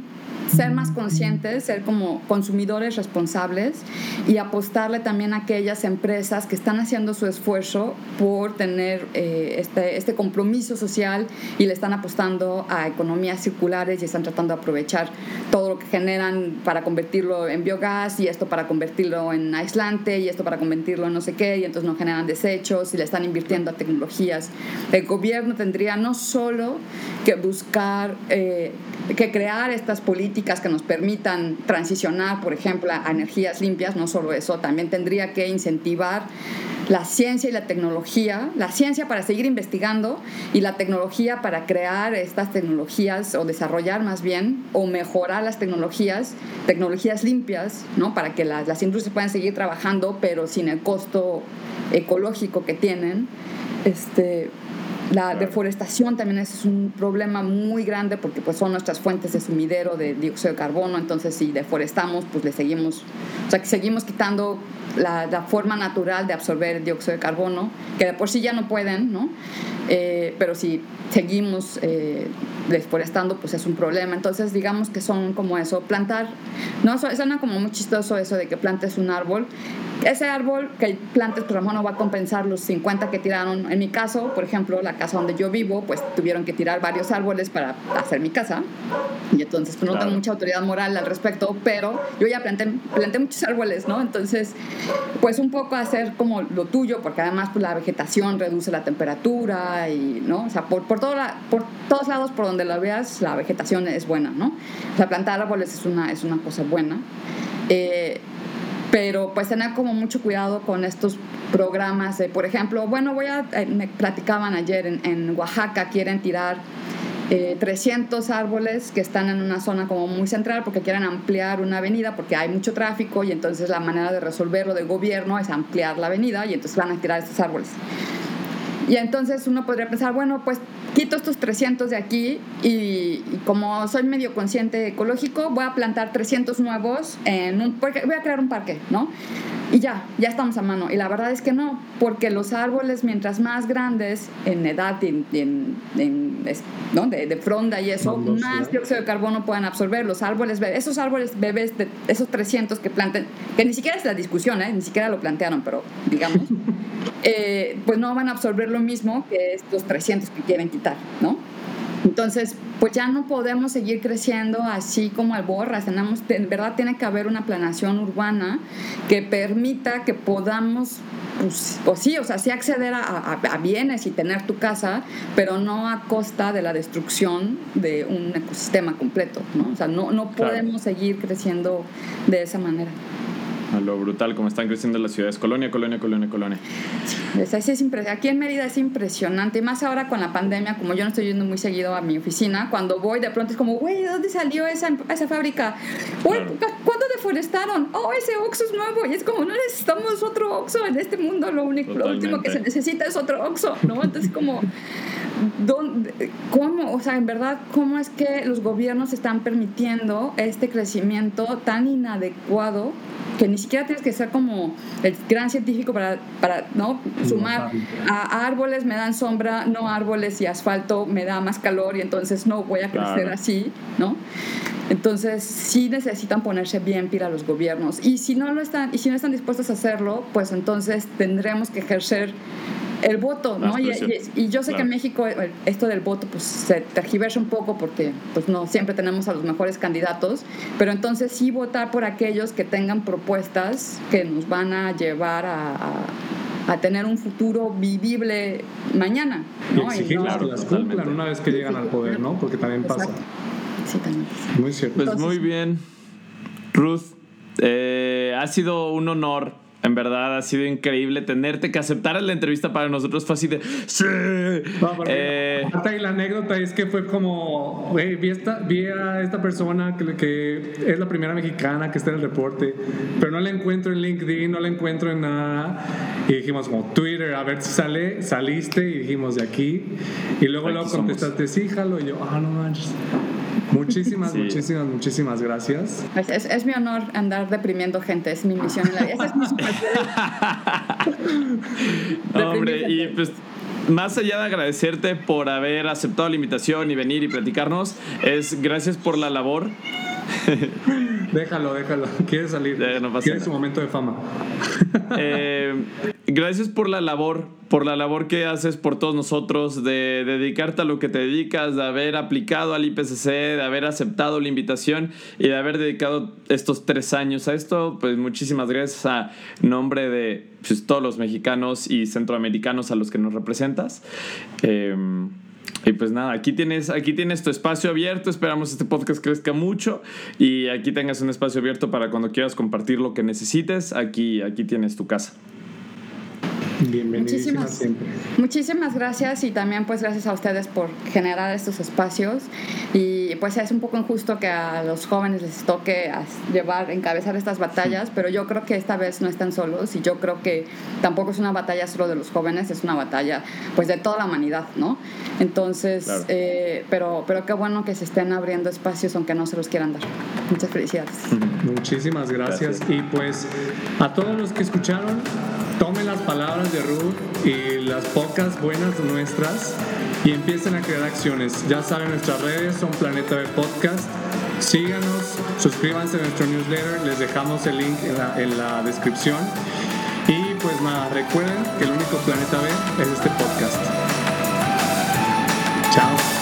[SPEAKER 4] ser más conscientes, ser como consumidores responsables y apostarle también a aquellas empresas que están haciendo su esfuerzo por tener eh, este, este compromiso social y le están apostando a economías circulares y están tratando de aprovechar todo lo que generan para convertirlo en biogás y esto para convertirlo en aislante y esto para convertirlo en no sé qué y entonces no generan desechos y le están invirtiendo a tecnologías. El gobierno tendría no solo que buscar, eh, que crear estas políticas, que nos permitan transicionar, por ejemplo, a energías limpias, no solo eso, también tendría que incentivar la ciencia y la tecnología, la ciencia para seguir investigando y la tecnología para crear estas tecnologías o desarrollar más bien o mejorar las tecnologías, tecnologías limpias, ¿no? Para que las, las industrias puedan seguir trabajando, pero sin el costo ecológico que tienen. Este, la deforestación también es un problema muy grande porque pues son nuestras fuentes de sumidero de dióxido de carbono, entonces si deforestamos pues le seguimos, o sea que seguimos quitando la, la forma natural de absorber dióxido de carbono, que de por sí ya no pueden, ¿no? Eh, pero si seguimos eh, deforestando, pues es un problema. Entonces, digamos que son como eso, plantar, no suena como muy chistoso eso de que plantes un árbol. Ese árbol que plantes, pues no va a compensar los 50 que tiraron. En mi caso, por ejemplo, la casa donde yo vivo, pues tuvieron que tirar varios árboles para hacer mi casa. Y entonces, pues no tengo mucha autoridad moral al respecto, pero yo ya planté, planté muchos árboles, ¿no? Entonces, pues un poco hacer como lo tuyo, porque además pues la vegetación reduce la temperatura, y, ¿no? O sea, por, por, por todos lados por donde la veas, la vegetación es buena, ¿no? O sea, plantar árboles es una, es una cosa buena. Eh, pero pues tener como mucho cuidado con estos programas de, por ejemplo, bueno, voy a, eh, me platicaban ayer en, Oaxaca, quieren tirar 300 árboles que están en una zona como muy central porque quieren ampliar una avenida porque hay mucho tráfico y entonces la manera de resolverlo de gobierno es ampliar la avenida y entonces van a tirar estos árboles. Y entonces uno podría pensar, bueno, pues quito estos 300 de aquí y, como soy medio consciente ecológico, voy a plantar 300 nuevos en un, voy a crear un parque, ¿no? Y ya, ya estamos a mano. Y la verdad es que no, porque los árboles, mientras más grandes en edad en, ¿no? de, fronda y eso, más dióxido de carbono puedan absorber. Los árboles esos árboles bebés, de esos 300 que planten, que ni siquiera es la discusión, ¿eh? ni siquiera lo plantearon, pero digamos, eh, pues no van a absorber lo mismo que estos 300 que quieren quitar, ¿no? Entonces, pues ya no podemos seguir creciendo así como alborras. Tenemos, en verdad tiene que haber una planeación urbana que permita que podamos, pues, pues sí, o sea, sí acceder a, bienes y tener tu casa, pero no a costa de la destrucción de un ecosistema completo, ¿no? O sea, no, no podemos seguir creciendo de esa manera
[SPEAKER 2] a lo brutal como están creciendo las ciudades. Colonia, colonia, colonia, colonia.
[SPEAKER 4] Aquí en Mérida es impresionante, más ahora con la pandemia, como yo no estoy yendo muy seguido a mi oficina, cuando voy de pronto es como, güey, ¿de dónde salió esa, esa fábrica? ¿cuándo deforestaron? Oh, ese Oxxo es nuevo. Y es como, no necesitamos otro Oxxo en este mundo, lo único, lo último que se necesita es otro Oxxo, ¿no? Entonces como... ¿dónde, ¿Cómo? O sea, en verdad, ¿cómo es que los gobiernos están permitiendo este crecimiento tan inadecuado que ni siquiera tienes que ser como el gran científico para, para ¿no? sumar a árboles me dan sombra, no árboles y asfalto me da más calor y entonces no voy a crecer así, ¿no? Entonces sí necesitan ponerse bien pila los gobiernos y si no lo están y si no están dispuestos a hacerlo, pues entonces tendremos que ejercer el voto, ¿no? Y, yo sé que en México eh, esto del voto pues se tergiversa un poco porque pues no siempre tenemos a los mejores candidatos, pero entonces sí votar por aquellos que tengan propuestas que nos van a llevar a, a, tener un futuro vivible mañana,
[SPEAKER 3] ¿no? Y exigirlas que las cumplan una vez que llegan al poder, ¿no? Porque también pasa.
[SPEAKER 4] Sí, también
[SPEAKER 3] Muy cierto.
[SPEAKER 2] Pues muy bien. Ruth, eh, ha sido un honor en verdad ha sido increíble tenerte que aceptar la entrevista para nosotros fue así de ¡Sí!
[SPEAKER 3] eh, y la anécdota es que fue como, güey, vi, vi, a esta persona que, que, es la primera mexicana que está en el reporte, pero no la encuentro en LinkedIn, no la encuentro en nada. Y dijimos como Twitter, a ver si sale, saliste y dijimos de aquí. Y luego luego contestaste, sí, jalo. Y yo, ah, no manches. Muchísimas, muchísimas, muchísimas gracias.
[SPEAKER 4] Es, es, mi honor andar deprimiendo gente, es mi misión en la vida. Esa es mi
[SPEAKER 2] Hombre, y pues más allá de agradecerte por haber aceptado la invitación y venir y platicarnos, es gracias por la labor
[SPEAKER 3] déjalo, déjalo. Quiere salir. Quiere su momento de fama.
[SPEAKER 2] Eh, gracias por la labor, por la labor que haces por todos nosotros, de dedicarte a lo que te dedicas, de haber aplicado al IPCC, de haber aceptado la invitación y de haber dedicado estos tres años a esto. Pues muchísimas gracias a nombre de pues, todos los mexicanos y centroamericanos a los que nos representas. Eh, y pues nada, aquí tienes, aquí tienes tu espacio abierto. Esperamos este podcast crezca mucho y aquí tengas un espacio abierto para cuando quieras compartir lo que necesites. Aquí, aquí tienes tu casa.
[SPEAKER 4] Muchísimas, siempre. muchísimas gracias y también pues gracias a ustedes por generar estos espacios y pues es un poco injusto que a los jóvenes les toque llevar, encabezar estas batallas, pero yo creo que esta vez no están solos y yo creo que tampoco es una batalla solo de los jóvenes, es una batalla pues de toda la humanidad, ¿no? Entonces, eh, pero, pero qué bueno que se estén abriendo espacios aunque no se los quieran dar. Muchas felicidades.
[SPEAKER 3] Muchísimas gracias. y pues a todos los que escucharon, tomen las palabras de Ruth y las pocas buenas nuestras y empiecen a crear acciones. Ya saben, nuestras redes son Planeta B Podcast. Síganos, suscríbanse a nuestro newsletter, les dejamos el link en la, descripción. Y pues nada, recuerden que el único Planeta B es este podcast. Chao.